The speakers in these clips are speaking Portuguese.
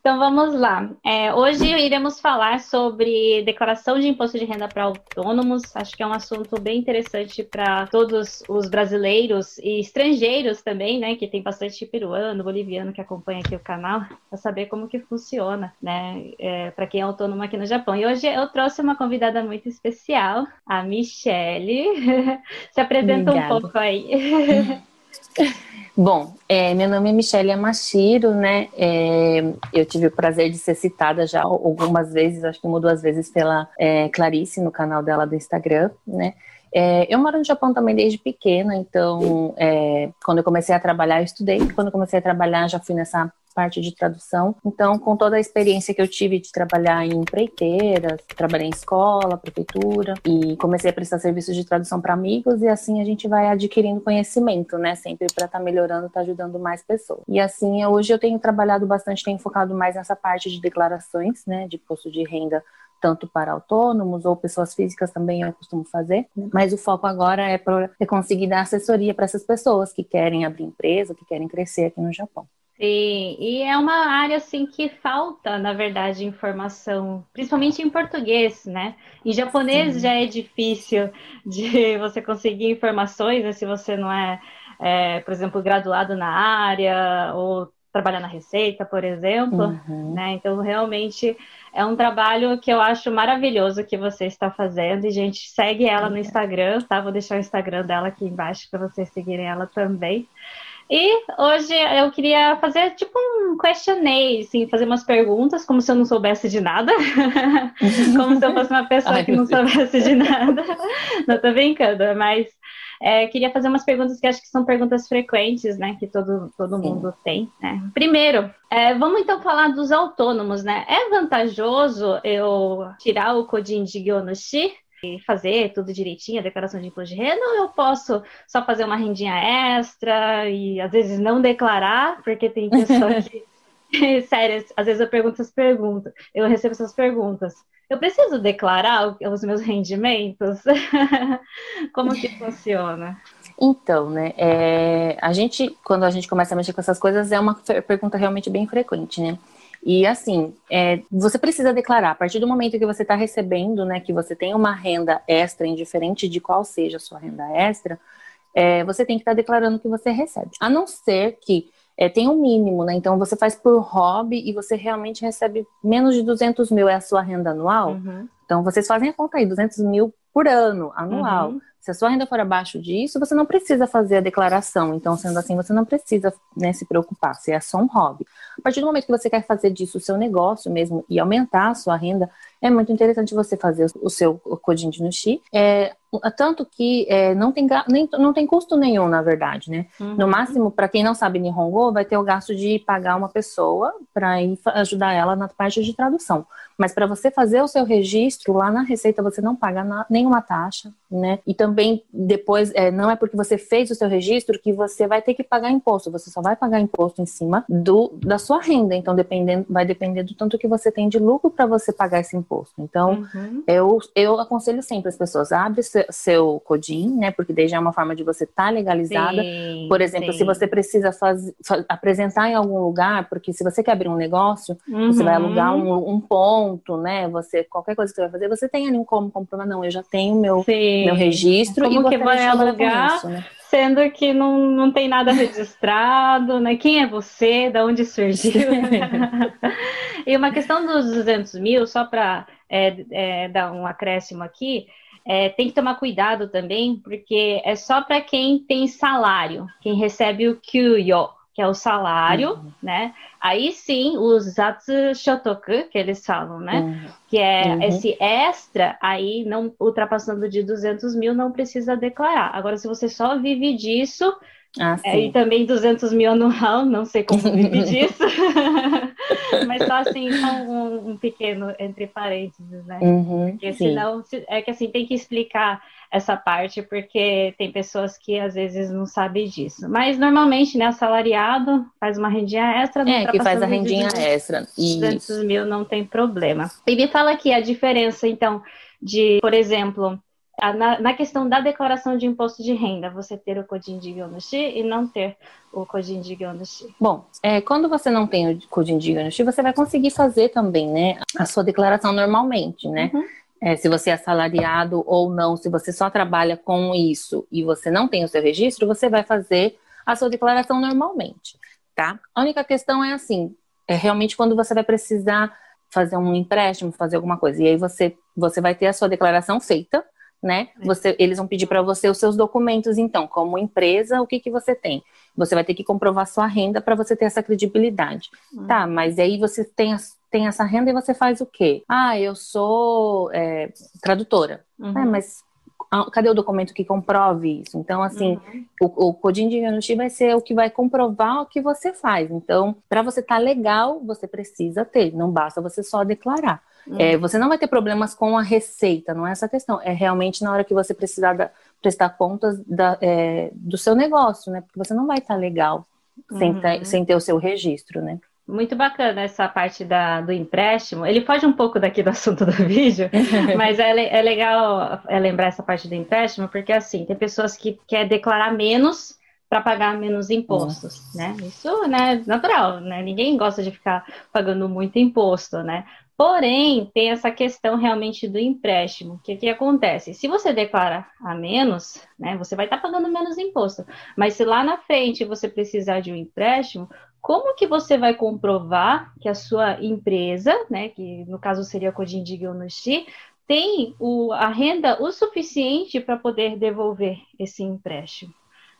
Então vamos lá. É, hoje iremos falar sobre declaração de imposto de renda para autônomos. Acho que é um assunto bem interessante para todos os brasileiros e estrangeiros também, né? Que tem bastante peruano, boliviano que acompanha aqui o canal, para saber como que funciona, né? É, para quem é autônomo aqui no Japão. E hoje eu trouxe uma convidada muito especial, a Michele. Se apresenta Obrigada. um pouco aí. Bom, é, meu nome é Michelle Amashiro, né? É, eu tive o prazer de ser citada já algumas vezes, acho que uma duas vezes pela é, Clarice no canal dela do Instagram, né? É, eu moro no Japão também desde pequena, então é, quando eu comecei a trabalhar, eu estudei. Quando eu comecei a trabalhar, já fui nessa parte de tradução. Então, com toda a experiência que eu tive de trabalhar em empreiteiras, trabalhei em escola, prefeitura e comecei a prestar serviços de tradução para amigos e assim a gente vai adquirindo conhecimento, né? Sempre para estar tá melhorando, estar tá ajudando mais pessoas. E assim, hoje eu tenho trabalhado bastante, tenho focado mais nessa parte de declarações, né, de imposto de renda tanto para autônomos ou pessoas físicas também eu costumo fazer, mas o foco agora é, para é conseguir dar assessoria para essas pessoas que querem abrir empresa, que querem crescer aqui no Japão. Sim, e é uma área assim que falta, na verdade, informação, principalmente em português, né? Em japonês Sim. já é difícil de você conseguir informações, né? se você não é, é, por exemplo, graduado na área ou trabalhar na receita, por exemplo, uhum. né? Então, realmente é um trabalho que eu acho maravilhoso que você está fazendo. E, gente, segue ela no Instagram, tá? Vou deixar o Instagram dela aqui embaixo para vocês seguirem ela também. E hoje eu queria fazer tipo um questionnaire, assim, fazer umas perguntas, como se eu não soubesse de nada. como se eu fosse uma pessoa Ai, que não soubesse de nada. não tô brincando, mas é, queria fazer umas perguntas que acho que são perguntas frequentes, né? Que todo, todo mundo tem, né? Primeiro, é, vamos então falar dos autônomos, né? É vantajoso eu tirar o Codin de Gyonoshi fazer tudo direitinho, a declaração de imposto de renda, ou eu posso só fazer uma rendinha extra e às vezes não declarar, porque tem pessoas que. Sério, às vezes eu pergunto essas perguntas, eu recebo essas perguntas. Eu preciso declarar os meus rendimentos? Como que funciona? Então, né, é, a gente, quando a gente começa a mexer com essas coisas, é uma pergunta realmente bem frequente, né? E assim, é, você precisa declarar, a partir do momento que você está recebendo, né, que você tem uma renda extra, indiferente de qual seja a sua renda extra, é, você tem que estar tá declarando que você recebe. A não ser que é, tem um mínimo, né? Então você faz por hobby e você realmente recebe menos de 200 mil é a sua renda anual. Uhum. Então vocês fazem a conta aí, 200 mil por ano, anual. Uhum. Se a sua renda for abaixo disso, você não precisa fazer a declaração. Então, sendo assim, você não precisa né, se preocupar, se é só um hobby. A partir do momento que você quer fazer disso o seu negócio mesmo e aumentar a sua renda, é muito interessante você fazer o seu codinho de Nushi. É, tanto que é, não, tem, nem, não tem custo nenhum, na verdade, né? Uhum. No máximo, para quem não sabe Nihongo, vai ter o gasto de pagar uma pessoa para ajudar ela na parte de tradução. Mas para você fazer o seu registro lá na Receita, você não paga na, nenhuma taxa, né? E também depois, é, não é porque você fez o seu registro que você vai ter que pagar imposto. Você só vai pagar imposto em cima do, da sua renda. Então, dependendo, vai depender do tanto que você tem de lucro para você pagar esse imposto. Então, uhum. eu, eu aconselho sempre as pessoas, abre seu, seu CODIN, né? Porque daí já é uma forma de você estar tá legalizada. Sim, Por exemplo, sim. se você precisa faz, faz, apresentar em algum lugar, porque se você quer abrir um negócio, uhum. você vai alugar um, um ponto né? Você, qualquer coisa que você vai fazer, você tem ali como comprovar, não, eu já tenho meu, meu registro. Como e que vai alugar? Isso, né? Sendo que não, não tem nada registrado, né? Quem é você? Da onde surgiu? e uma questão dos 200 mil, só para é, é, dar um acréscimo aqui, é, tem que tomar cuidado também, porque é só para quem tem salário, quem recebe o kyuyo, que é o salário, uhum. né? Aí sim, o Zatsu Shotoku, que eles falam, né? Uhum. Que é uhum. esse extra, aí não ultrapassando de 200 mil, não precisa declarar. Agora, se você só vive disso, ah, é, e também 200 mil anual, não sei como vive disso, mas só assim, um, um, pequeno entre parênteses, né? Uhum, Porque sim. senão, é que assim, tem que explicar essa parte, porque tem pessoas que às vezes não sabem disso. Mas normalmente, né, assalariado faz uma rendinha extra. É, tá que faz a rendinha extra. 200 Isso. mil não tem problema. E me fala aqui a diferença, então, de, por exemplo, na, na, questão da declaração de imposto de renda, você ter o Codin de Gyonushi e não ter o Codin de Gyonushi? Bom, é, quando você não tem o Codin de Gyonushi, você vai conseguir fazer também, né, a sua declaração normalmente, né? Uhum. É, se você é assalariado ou não, se você só trabalha com isso e você não tem o seu registro, você vai fazer a sua declaração normalmente, tá? A única questão é assim, é realmente quando você vai precisar fazer um empréstimo, fazer alguma coisa, e aí você, você vai ter a sua declaração feita, né? É. Você, eles vão pedir para você os seus documentos, então, como empresa, o que, que você tem? Você vai ter que comprovar sua renda para você ter essa credibilidade. Uhum. Tá, mas aí você tem, tem essa renda e você faz o quê? Ah, eu sou é, tradutora. Uhum. É, mas cadê o documento que comprove isso? Então, assim, uhum. o, o Codin de Yanushi vai ser o que vai comprovar o que você faz. Então, para você estar tá legal, você precisa ter, não basta você só declarar. Uhum. É, você não vai ter problemas com a receita, não é essa questão. É realmente na hora que você precisar da, prestar contas da, é, do seu negócio, né? Porque você não vai estar tá legal sem, uhum. ter, sem ter o seu registro, né? Muito bacana essa parte da, do empréstimo. Ele foge um pouco daqui do assunto do vídeo, mas é, é legal é lembrar essa parte do empréstimo, porque assim, tem pessoas que querem declarar menos para pagar menos impostos, Nossa. né? Isso, né, natural, né? Ninguém gosta de ficar pagando muito imposto, né? Porém, tem essa questão realmente do empréstimo. O que, que acontece? Se você declara a menos, né, você vai estar tá pagando menos imposto. Mas se lá na frente você precisar de um empréstimo, como que você vai comprovar que a sua empresa, né, que no caso seria ou Nuxi, tem o, a renda o suficiente para poder devolver esse empréstimo?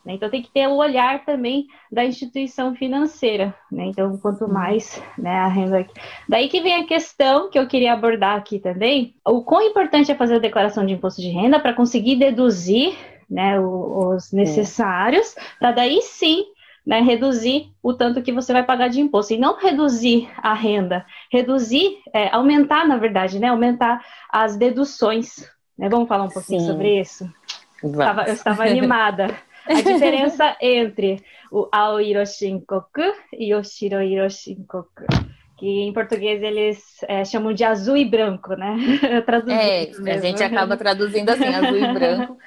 Né? Então tem que ter o olhar também da instituição financeira. Né? Então, quanto mais né, a renda. Daí que vem a questão que eu queria abordar aqui também: o quão importante é fazer a declaração de imposto de renda para conseguir deduzir né, os necessários, para daí sim né, reduzir o tanto que você vai pagar de imposto. E não reduzir a renda, reduzir, é, aumentar, na verdade, né, aumentar as deduções. Né? Vamos falar um pouquinho Sim. sobre isso? Estava, eu estava animada. A diferença entre o Aoiro Shinkoku e o Shiroiro Shinkoku que em português eles é, chamam de azul e branco, né? é, a gente acaba traduzindo assim, azul e branco.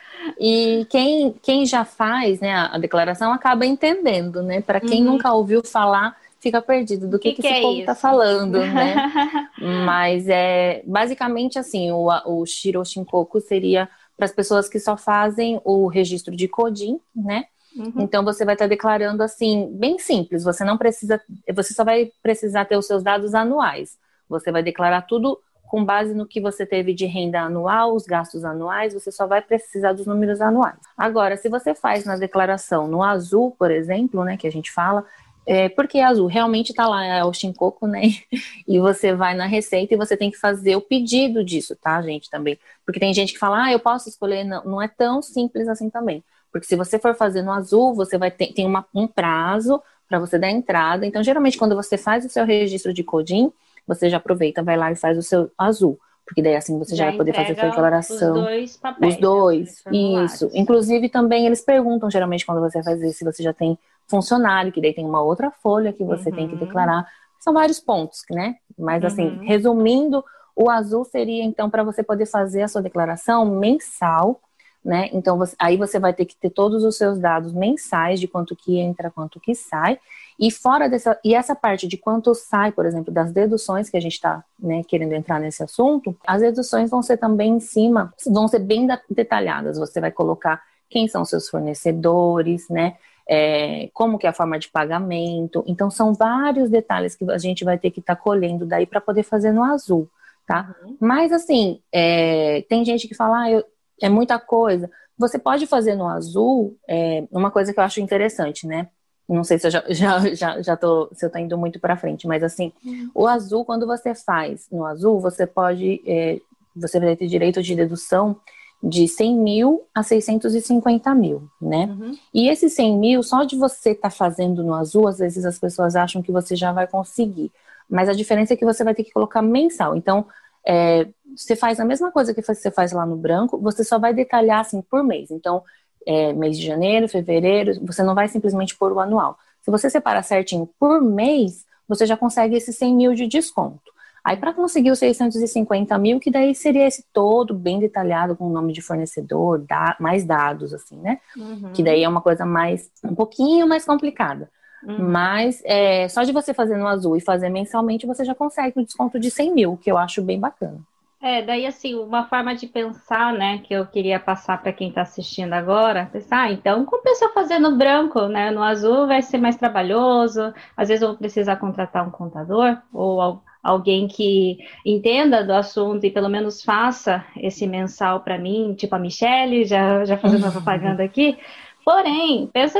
E quem, quem já faz né, a declaração acaba entendendo, né? Para quem uhum. nunca ouviu falar, fica perdido do que, que, que, que esse é povo está falando, né? Mas é basicamente assim, o, o Shiro Shinkoku seria para as pessoas que só fazem o registro de CODIN, né? Uhum. Então você vai estar tá declarando assim, bem simples. Você não precisa, você só vai precisar ter os seus dados anuais. Você vai declarar tudo com base no que você teve de renda anual, os gastos anuais, você só vai precisar dos números anuais. Agora, se você faz na declaração no azul, por exemplo, né, que a gente fala, é, porque azul realmente está lá, é o Shinkoku, né? E você vai na receita e você tem que fazer o pedido disso, tá, gente, também. Porque tem gente que fala, ah, eu posso escolher, não, não é tão simples assim também. Porque se você for fazer no azul, você vai ter tem uma, um prazo para você dar entrada. Então, geralmente, quando você faz o seu registro de CODIN, você já aproveita, vai lá e faz o seu azul. Porque daí assim você já, já vai poder fazer sua declaração. Os dois papéis. Os dois, isso. Inclusive também eles perguntam geralmente quando você faz isso, se você já tem funcionário, que daí tem uma outra folha que você uhum. tem que uhum. declarar. São vários pontos, né? Mas assim, uhum. resumindo, o azul seria então para você poder fazer a sua declaração mensal, né? Então você, aí você vai ter que ter todos os seus dados mensais de quanto que entra, quanto que sai. E fora dessa, e essa parte de quanto sai, por exemplo, das deduções que a gente está né, querendo entrar nesse assunto, as deduções vão ser também em cima, vão ser bem detalhadas. Você vai colocar quem são seus fornecedores, né? É, como que é a forma de pagamento. Então, são vários detalhes que a gente vai ter que estar tá colhendo daí para poder fazer no azul, tá? Uhum. Mas, assim, é, tem gente que fala, ah, eu, é muita coisa. Você pode fazer no azul, é, uma coisa que eu acho interessante, né? Não sei se eu já, já, já, já tô, se eu tô indo muito para frente, mas assim, uhum. o azul, quando você faz no azul, você pode, é, você vai ter direito de dedução de 100 mil a 650 mil, né? Uhum. E esse 100 mil, só de você estar tá fazendo no azul, às vezes as pessoas acham que você já vai conseguir. Mas a diferença é que você vai ter que colocar mensal. Então, é, você faz a mesma coisa que você faz lá no branco, você só vai detalhar assim por mês. Então, é, mês de janeiro, fevereiro, você não vai simplesmente pôr o anual. Se você separar certinho por mês, você já consegue esses 100 mil de desconto. Aí, para conseguir os 650 mil, que daí seria esse todo bem detalhado com o nome de fornecedor, da, mais dados, assim, né? Uhum. Que daí é uma coisa mais, um pouquinho mais complicada. Uhum. Mas é, só de você fazer no azul e fazer mensalmente, você já consegue um desconto de 100 mil, que eu acho bem bacana. É, daí assim, uma forma de pensar, né, que eu queria passar para quem está assistindo agora, pensar, ah, então compensa fazer no branco, né? No azul vai ser mais trabalhoso, às vezes eu vou precisar contratar um contador ou alguém que entenda do assunto e pelo menos faça esse mensal para mim, tipo a Michelle, já, já fazendo uma propaganda aqui, Porém, pensa,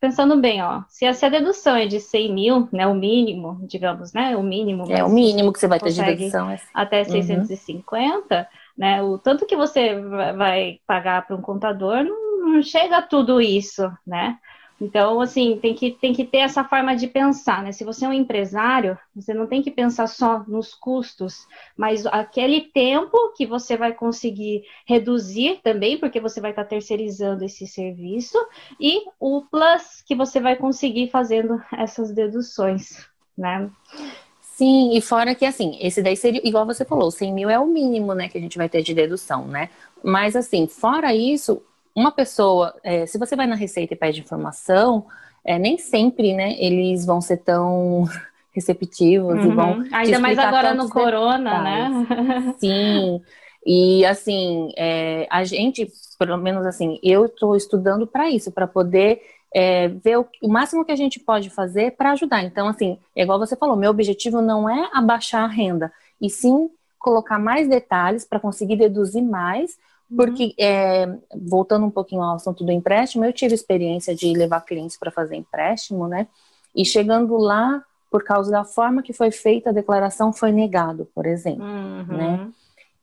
pensando bem, ó, se a, se a, dedução é de 100 mil, né, o mínimo, digamos, né, o mínimo. É o mínimo que você vai ter de dedução. É... Até 650, uhum. né, o tanto que você vai pagar para um contador não, não chega a tudo isso, né? Então, assim, tem que, tem que ter essa forma de pensar, né? Se você é um empresário, você não tem que pensar só nos custos, mas aquele tempo que você vai conseguir reduzir também, porque você vai estar terceirizando esse serviço, e o plus que você vai conseguir fazendo essas deduções, né? Sim, e fora que, assim, esse daí seria, igual você falou, 100 mil é o mínimo, né, que a gente vai ter de dedução, né? Mas, assim, fora isso, uma pessoa, é, se você vai na Receita e pede informação, é, nem sempre, né, eles vão ser tão receptivos uhum. e vão. Ainda mais agora no corona, né? Sim. E assim, é, a gente, pelo menos assim, eu estou estudando para isso, para poder é, ver o, o, máximo que a gente pode fazer para ajudar. Então, assim, é igual você falou, meu objetivo não é abaixar a renda, e sim colocar mais detalhes para conseguir deduzir mais, Uhum. Porque, é, voltando um pouquinho ao assunto do empréstimo, eu tive experiência de levar clientes para fazer empréstimo, né? E chegando lá, por causa da forma que foi feita a declaração, foi negado, por exemplo, uhum. né?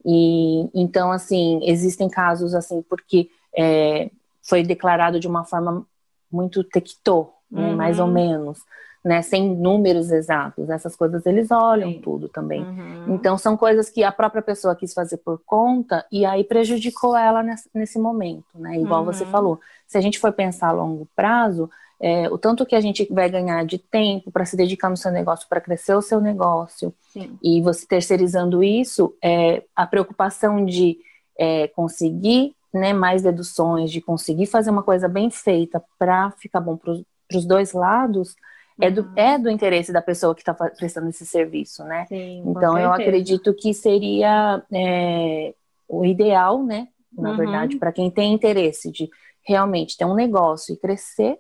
E então, assim, existem casos assim, porque é, foi declarado de uma forma muito tectô, né, uhum. mais ou menos né, sem números exatos. Essas coisas eles olham Sim. tudo também. Uhum. Então são coisas que a própria pessoa quis fazer por conta e aí prejudicou ela nesse, nesse momento, né? Igual uhum. você falou. Se a gente for pensar a longo prazo, é, o tanto que a gente vai ganhar de tempo para se dedicar no seu negócio, para crescer o seu negócio, Sim. e você terceirizando isso, é, a preocupação de é, conseguir né, mais deduções, de conseguir fazer uma coisa bem feita para ficar bom para os dois lados, é do, uhum. é do interesse da pessoa que está prestando esse serviço, né? Sim, então eu acredito que seria é, o ideal, né? Na uhum. verdade, para quem tem interesse de realmente ter um negócio e crescer,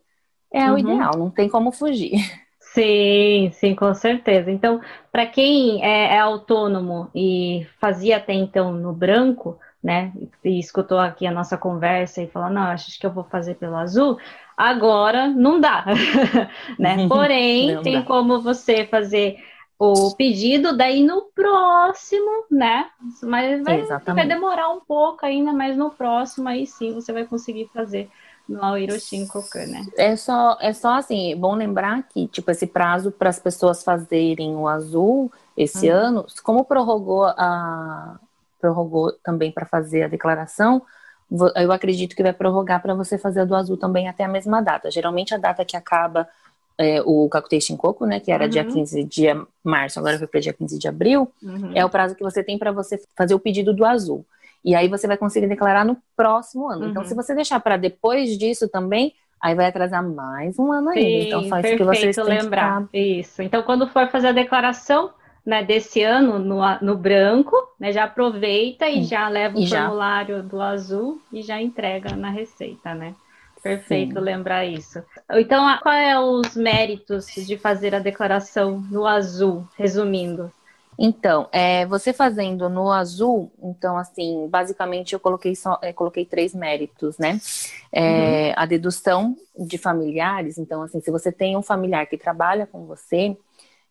é uhum. o ideal, não tem como fugir. Sim, sim, com certeza. Então, para quem é, é, autônomo e fazia até então no branco, né, e escutou aqui a nossa conversa e falou, não, acho que eu vou fazer pelo azul, Agora não dá, né? Porém, não tem dá. como você fazer o pedido, daí no próximo, né? Mas vai, vai, demorar um pouco ainda, mas no próximo aí sim você vai conseguir fazer no Airoshin Kokan, né? É só, é só assim, bom lembrar que, tipo, esse prazo para as pessoas fazerem o azul esse uhum. ano, como prorrogou a prorrogou também para fazer a declaração, eu acredito que vai prorrogar para você fazer a do azul também até a mesma data. Geralmente a data que acaba é, o Kakutei Shinkoku, né, que era uhum. dia 15 de março, agora foi para dia 15 de abril, uhum. é o prazo que você tem para você fazer o pedido do azul. E aí você vai conseguir declarar no próximo ano. Uhum. Então, se uhum. você deixar para depois disso também, aí vai atrasar mais um ano Sim, ainda. Então, faz o que vocês têm lembrar. Isso. Então, quando for fazer a declaração, né, desse ano no, no branco, né, já aproveita e Sim. já leva o e formulário já. do azul e já entrega na receita, né? Perfeito Sim. lembrar isso. Então, qual é os méritos de fazer a declaração no azul, resumindo? Então, é, você fazendo no azul, então assim, basicamente eu coloquei só, é, coloquei três méritos, né? É, uhum. A dedução de familiares, então assim, se você tem um familiar que trabalha com você,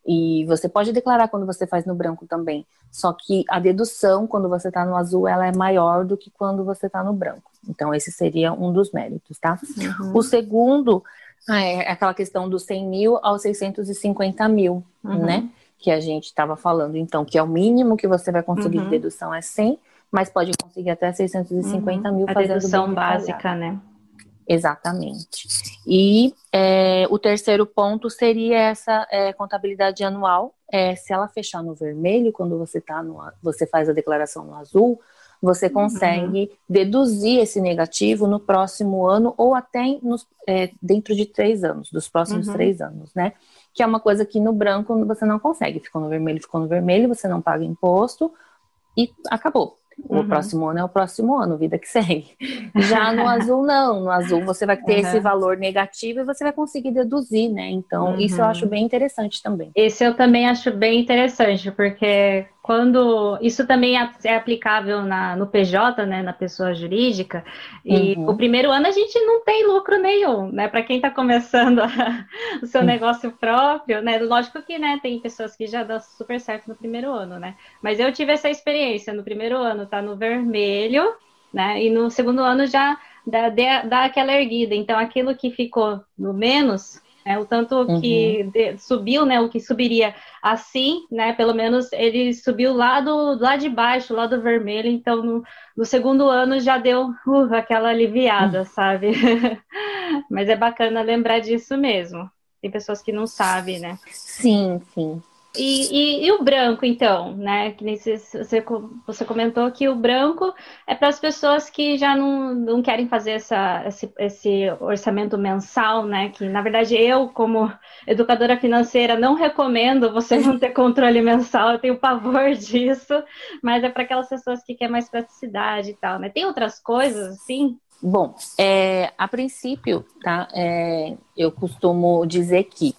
e você pode declarar quando você faz no branco também. Só que a dedução, quando você está no azul, ela é maior do que quando você está no branco. Então, esse seria um dos méritos, tá? Uhum. O segundo ah, é aquela questão dos 100 mil aos 650 mil, uhum. né? Que a gente estava falando. Então, que é o mínimo que você vai conseguir uhum. de dedução é 100, mas pode conseguir até 650 uhum. mil a fazendo dedução básica, né? Exatamente. E é, o terceiro ponto seria essa é, contabilidade anual. É, se ela fechar no vermelho, quando você tá no, você faz a declaração no azul, você uhum. consegue uhum. deduzir esse negativo no próximo ano ou até nos, é, dentro de três anos, dos próximos uhum. três anos, né? Que é uma coisa que no branco você não consegue. Ficou no vermelho, ficou no vermelho, você não paga imposto e acabou. O uhum. próximo ano é o próximo ano, vida que segue. Já no azul, não. No azul você vai ter uhum. esse valor negativo e você vai conseguir deduzir, né? Então, uhum. isso eu acho bem interessante também. Esse eu também acho bem interessante, porque quando isso também é, é aplicável na, no PJ, né, na pessoa jurídica, e uhum. o primeiro ano a gente não tem lucro nenhum, né? Para quem está começando a, o seu negócio próprio, né? Lógico que, né, tem pessoas que já dão super certo no primeiro ano, né? Mas eu tive essa experiência no primeiro ano, tá no vermelho, né? E no segundo ano já dá, dá aquela erguida. Então, aquilo que ficou no menos é, o tanto uhum. que de, subiu, né? O que subiria assim, né? Pelo menos ele subiu lá do lá de baixo, lá do vermelho. Então no, no segundo ano já deu uh, aquela aliviada, uhum. sabe? Mas é bacana lembrar disso mesmo. Tem pessoas que não sabem, né? Sim, sim. E, e, e, o branco, então, né? Que você, você comentou que o branco é para as pessoas que já não, não querem fazer essa, esse, esse, orçamento mensal, né? Que na verdade eu, como educadora financeira, não recomendo você não ter controle mensal, eu tenho pavor disso, mas é para aquelas pessoas que querem mais praticidade e tal, né? Tem outras coisas assim? Bom, é, a princípio, tá? É, eu costumo dizer que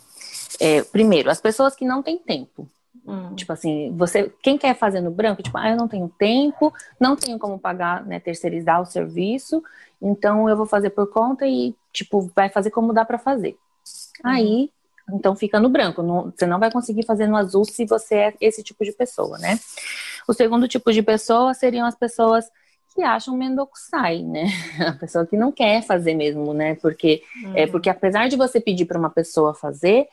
é, primeiro, as pessoas que não têm tempo. Hum. Tipo assim, você, quem quer fazer no branco, tipo, ah, eu não tenho tempo, não tenho como pagar, né, terceirizar o serviço, então eu vou fazer por conta e, tipo, vai fazer como dá para fazer. Uhum. Aí, então fica no branco, não, você não vai conseguir fazer no azul se você é esse tipo de pessoa, né? O segundo tipo de pessoa seriam as pessoas que acham mendokusai, né? A pessoa que não quer fazer mesmo, né? Porque, uhum. é, porque apesar de você pedir para uma pessoa fazer,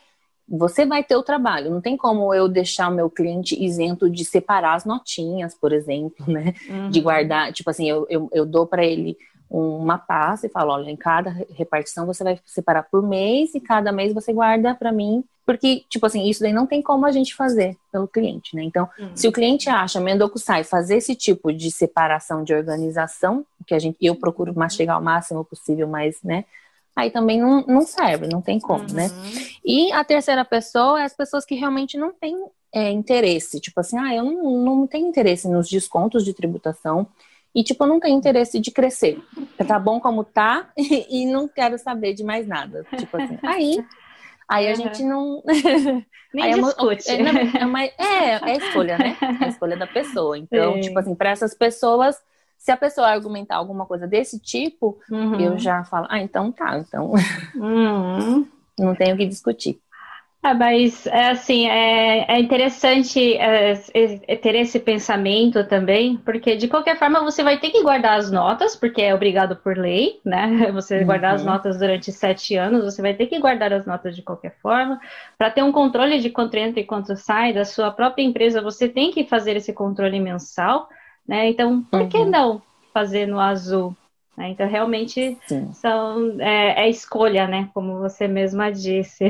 você vai ter o trabalho. Não tem como eu deixar o meu cliente isento de separar as notinhas, por exemplo, né? Uhum. De guardar, tipo assim, eu, eu, eu dou para ele uma pasta e falo, olha, em cada repartição você vai separar por mês e cada mês você guarda para mim, porque, tipo assim, isso daí não tem como a gente fazer pelo cliente, né? Então, uhum. se o cliente acha Mendokusai fazer esse tipo de separação de organização, que a gente, eu procuro mastigar o máximo possível, mas, né, aí também não, não serve, não tem como, né? uhum. né? E a terceira pessoa é as pessoas que realmente não têm é, interesse, tipo assim, ah, eu não, não tenho interesse nos descontos de tributação e, tipo, eu não tenho interesse de crescer. Tá bom como tá e, e não quero saber de mais nada. Tipo assim, aí Aí a gente não. Nem discute. É, uma, é, uma, é, é, a escolha, né? É a escolha da pessoa. Então, Sim. tipo assim, para essas pessoas, se a pessoa argumentar alguma coisa desse tipo, uhum. eu já falo, ah, então tá, então uhum. não tenho o que discutir. Ah, mas é assim, é, é interessante é, é, ter esse pensamento também, porque de qualquer forma você vai ter que guardar as notas, porque é obrigado por lei, né? Você uhum. guardar as notas durante sete anos, você vai ter que guardar as notas de qualquer forma. Para ter um controle de quanto entra e quanto sai da sua própria empresa, você tem que fazer esse controle mensal. Né? Então, por que uhum. não fazer no azul? Né? Então, realmente são, é, é, escolha, né? Como você mesma disse.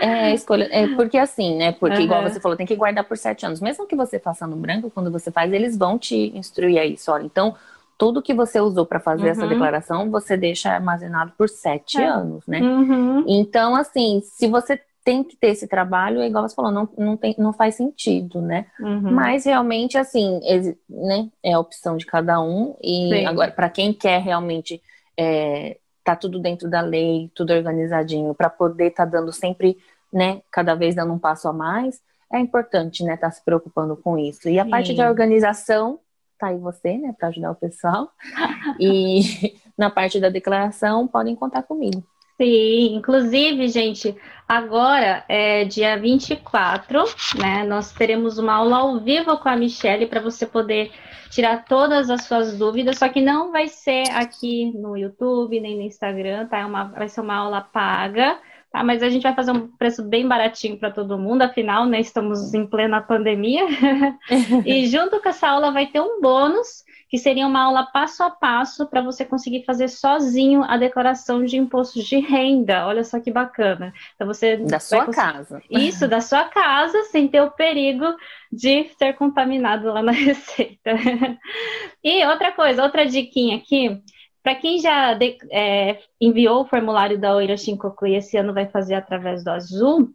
É, escolha. É porque assim, né? Porque, uhum. igual você falou, tem que guardar por sete anos. Mesmo que você faça no branco, quando você faz, eles vão te instruir a isso. Olha, então, tudo que você usou para fazer uhum. essa declaração, você deixa armazenado por sete é. anos, né? Uhum. Então, assim, se você tem que ter esse trabalho, é igual você falou, não, não, tem, não faz sentido, né? Uhum. Mas realmente, assim, é, né, é a opção de cada um. E Sim. agora, para quem quer realmente é, tá tudo dentro da lei, tudo organizadinho, para poder estar tá dando sempre, né, cada vez dando um passo a mais, é importante, né, estar tá se preocupando com isso. E a Sim. parte de organização, tá aí você, né, para ajudar o pessoal. e na parte da declaração, podem contar comigo. Sim, inclusive, gente, agora é dia 24, né? Nós teremos uma aula ao vivo com a Michelle para você poder tirar todas as suas dúvidas, só que não vai ser aqui no YouTube nem no Instagram, tá? É uma, vai ser uma aula paga, tá? Mas a gente vai fazer um preço bem baratinho para todo mundo, afinal, né? Estamos em plena pandemia. e junto com essa aula vai ter um bônus que seria uma aula passo a passo para você conseguir fazer sozinho a declaração de imposto de renda. Olha só que bacana. Então você da sua conseguir... casa. Isso, da sua casa, sem ter o perigo de ser contaminado lá na receita. e outra coisa, outra diquinha aqui, para quem já de, é, enviou o formulário da Oira Shinkoku e esse ano vai fazer através do Azul,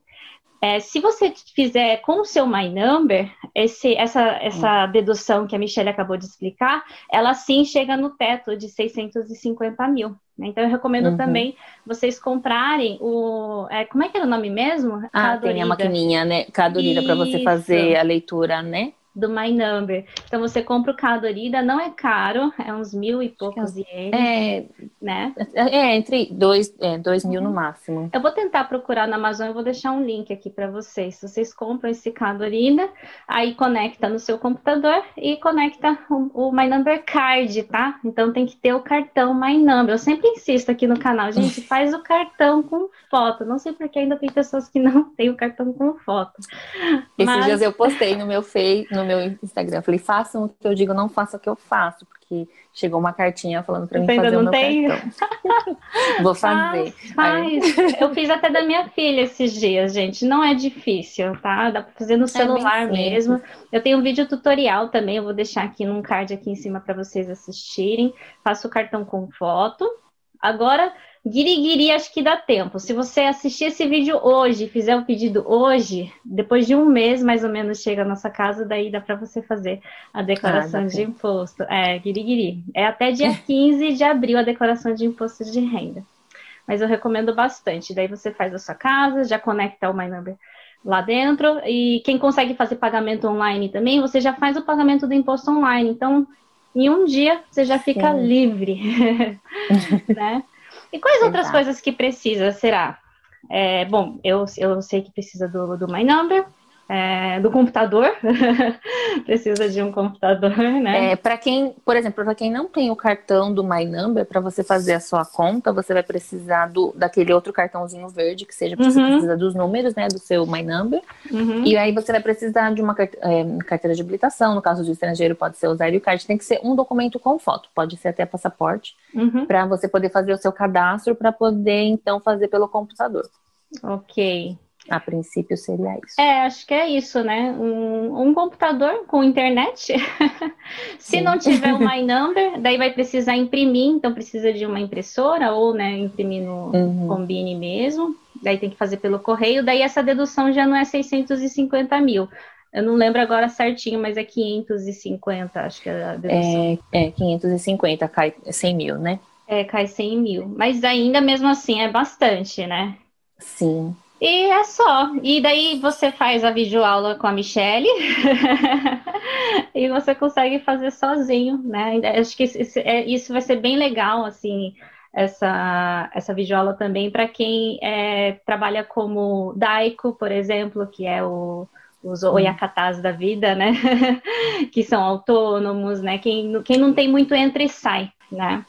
é, se você fizer com o seu My Number, esse, essa, essa dedução que a Michelle acabou de explicar, ela sim chega no teto de 650 mil. Né? Então, eu recomendo uhum. também vocês comprarem o. É, como é que era o nome mesmo? Ah, Cadorida. tem a maquininha, né? Cadorida, para você fazer a leitura, né? Do My Number. Então você compra o Cadorida, não é caro, é uns mil e poucos ienes, é, né? É, é entre dois, é, dois mil no máximo. Eu vou tentar procurar na Amazon, eu vou deixar um link aqui para vocês. Vocês compram esse Cadorida, aí conecta no seu computador e conecta o, o My Number Card, tá? Então tem que ter o cartão My Number. Eu sempre insisto aqui no canal, gente, faz o cartão com foto. Não sei porque ainda tem pessoas que não têm o cartão com foto. Esses Mas... dias eu postei no meu Face, no meu Instagram. Eu falei, façam o que eu digo, não façam o que eu faço, porque chegou uma cartinha falando para mim fazer não o meu tem? cartão. Vou fazer. Faz, faz. Eu fiz até da minha filha esses dias, gente. Não é difícil, tá? Dá para fazer no é celular é mesmo. Eu tenho um vídeo tutorial também, eu vou deixar aqui num card aqui em cima para vocês assistirem. Faço o cartão com foto. Agora, Guiriguiri, acho que dá tempo. Se você assistir esse vídeo hoje, fizer o pedido hoje, depois de um mês mais ou menos chega na nossa casa, daí dá para você fazer a declaração ah, de imposto. É, Guiriguiri. É até dia 15 de abril a declaração de imposto de renda. Mas eu recomendo bastante. Daí você faz a sua casa, já conecta o My Number lá dentro. E quem consegue fazer pagamento online também, você já faz o pagamento do imposto online. Então, em um dia, você já fica Sim. livre. né? E quais Exato. outras coisas que precisa, será? É, bom, eu, eu sei que precisa do, do My Number, é, do computador, precisa de um computador, né? É, para quem, por exemplo, para quem não tem o cartão do My Number, para você fazer a sua conta, você vai precisar do, daquele outro cartãozinho verde, que seja, uhum. você precisa dos números, né, do seu My Number, uhum. e aí você vai precisar de uma é, carteira de habilitação, no caso do estrangeiro pode ser o Zero Card, tem que ser um documento com foto, pode ser até passaporte, uhum. para você poder fazer o seu cadastro, para poder, então, fazer pelo computador. Ok. A princípio seria isso. É, acho que é isso, né? Um, um computador com internet. Se Sim. não tiver o My Number, daí vai precisar imprimir, então precisa de uma impressora ou, né, imprimir no uhum. Combine mesmo. Daí tem que fazer pelo correio. Daí essa dedução já não é 650 mil. Eu não lembro agora certinho, mas é 550, acho que é a dedução. É, é 550, cai 100 mil, né? É, cai 100 mil. Mas ainda mesmo assim é bastante, né? Sim. E é só. E daí você faz a videoaula com a Michelle e você consegue fazer sozinho, né? Acho que isso, é, isso vai ser bem legal, assim, essa, essa videoaula também para quem é, trabalha como Daiko, por exemplo, que é o os oyakatas da vida, né? que são autônomos, né? Quem, quem não tem muito entra e sai, né?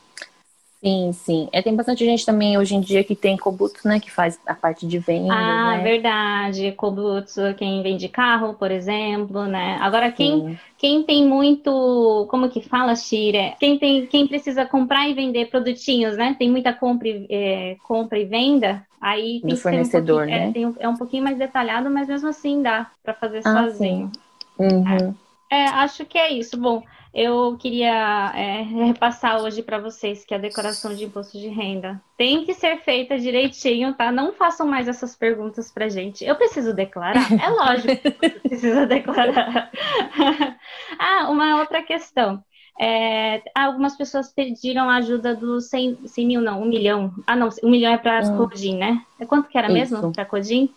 Sim, sim. É, tem bastante gente também hoje em dia que tem Kobutsu, né? Que faz a parte de venda. Ah, né? verdade. Kobutsu, quem vende carro, por exemplo, né? Agora, quem, quem tem muito. Como que fala, Shira? Quem, tem, quem precisa comprar e vender produtinhos, né? Tem muita compra e, é, compra e venda. Aí tem Do fornecedor, um né? É, tem, é um pouquinho mais detalhado, mas mesmo assim dá para fazer ah, sozinho. Uhum. É. é, acho que é isso. Bom eu queria é, repassar hoje para vocês que a declaração de imposto de renda tem que ser feita direitinho, tá? Não façam mais essas perguntas para gente. Eu preciso declarar? É lógico que precisa declarar. ah, uma outra questão. É, algumas pessoas pediram a ajuda dos 100, 100 mil, não, um milhão. Ah, não, um milhão é para hum. Codim, né? É quanto que era Isso. mesmo para Codim?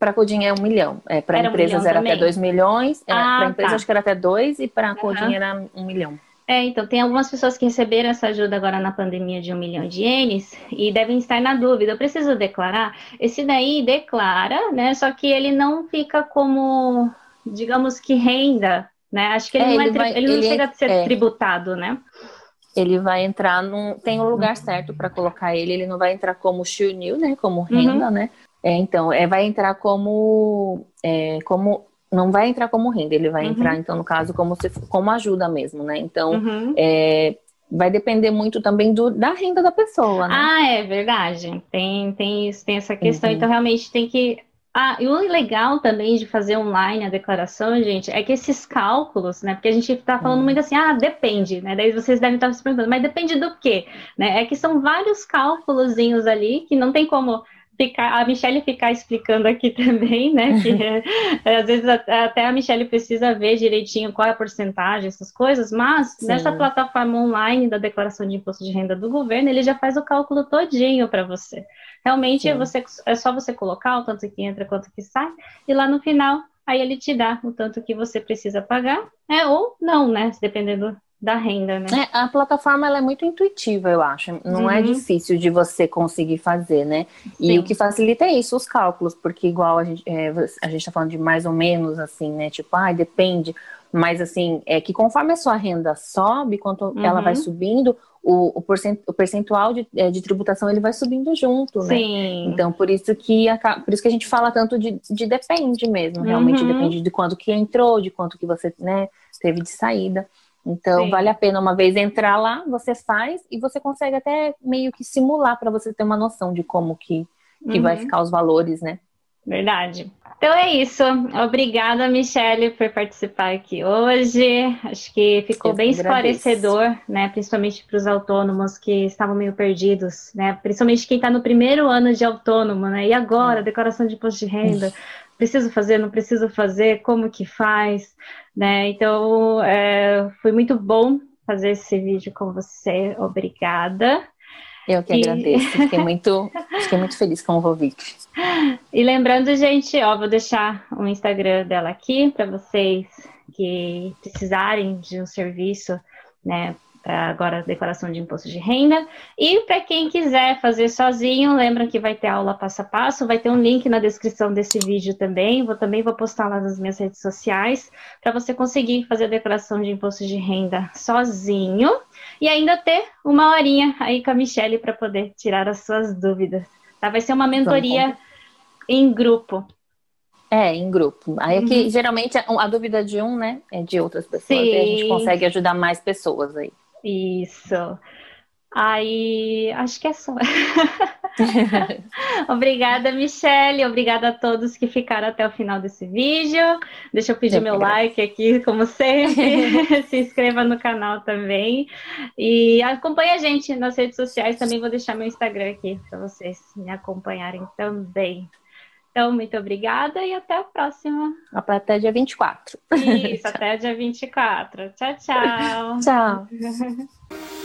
Para a Codin é um milhão. É, para empresas um era também. até dois milhões. É, ah, para empresa tá. acho que era até dois e para a Codin uhum. era um milhão. É, então, tem algumas pessoas que receberam essa ajuda agora na pandemia de um milhão de ienes e devem estar na dúvida. Eu preciso declarar? Esse daí declara, né? Só que ele não fica como, digamos que renda, né? Acho que ele é, não, é ele, vai, ele não ele chega a ser é. tributado, né? Ele vai entrar num. Tem um lugar certo para colocar ele, ele não vai entrar como New, né? Como renda, uhum. né? É, então, é, vai entrar como, é, como não vai entrar como renda, ele vai uhum. entrar, então, no caso, como, se, como ajuda mesmo, né? Então, uhum. é, vai depender muito também do, da renda da pessoa, né? Ah, é verdade. Tem, tem isso, tem essa questão. Uhum. Então, realmente tem que. Ah, e o legal também de fazer online a declaração, gente, é que esses cálculos, né? Porque a gente está falando uhum. muito assim, ah, depende, né? Daí vocês devem estar se perguntando, mas depende do quê? Né? É que são vários cálculos ali que não tem como ficar, a Michelle ficar explicando aqui também, né? Que é, às vezes até a Michelle precisa ver direitinho qual é a porcentagem, essas coisas, mas Sim. nessa plataforma online da declaração de imposto de renda do governo, ele já faz o cálculo todinho para você. Realmente você, é só você colocar o tanto que entra, quanto que sai, e lá no final, aí ele te dá o tanto que você precisa pagar, é, ou não, né? Dependendo da renda, né? É, a plataforma ela é muito intuitiva, eu acho. Não é uhum. é difícil de você conseguir fazer, né? Sim. E o que facilita é isso, os cálculos, porque igual a gente, é, a gente tá falando de mais ou menos assim, né? Tipo, ah, depende. Mas assim, é que conforme a sua renda sobe, quanto uhum. ela vai subindo, o, o, o percentual de, é, de, tributação ele vai subindo junto, né? Sim. Então, por isso que a, por isso que a gente fala tanto de, de depende mesmo, realmente uhum. depende de quanto que entrou, de quanto que você né, teve de saída. Então, Sim. vale a pena uma vez entrar lá, você faz e você consegue até meio que simular para você ter uma noção de como que, que uhum. vai ficar os valores, né? Verdade. Então é isso. Obrigada, Michelle, por participar aqui hoje. Acho que ficou Eu bem esclarecedor, né? Principalmente para os autônomos que estavam meio perdidos, né? Principalmente quem está no primeiro ano de autônomo, né? E agora, declaração de imposto de renda preciso fazer, não preciso fazer, como que faz, né? Então, é, foi muito bom fazer esse vídeo com você. Obrigada. Eu que e... agradeço, fiquei muito, fiquei muito feliz com o convite. E lembrando, gente, ó, vou deixar o Instagram dela aqui para vocês que precisarem de um serviço, né, agora declaração de imposto de renda. E para quem quiser fazer sozinho, lembram que vai ter aula passo a passo, vai ter um link na descrição desse vídeo também. Vou também vou postar lá nas minhas redes sociais para você conseguir fazer a declaração de imposto de renda sozinho e ainda ter uma horinha aí com a Michelle para poder tirar as suas dúvidas. Tá? Vai ser uma mentoria em grupo. É, em grupo. Aí é que uhum. geralmente a, a, dúvida de um, né, é de outras pessoas. Sim. E a gente consegue ajudar mais pessoas aí. Isso. Aí, acho que é só. obrigada, Michelle. Obrigada a todos que ficaram até o final desse vídeo. Deixa eu pedir eu meu like aqui, como sempre. Se inscreva no canal também. E acompanhe a gente nas redes sociais. Também vou deixar meu Instagram aqui para vocês me acompanharem também. Então, muito obrigada e até a próxima. Até dia 24. Isso, até dia 24. Tchau, tchau. Tchau.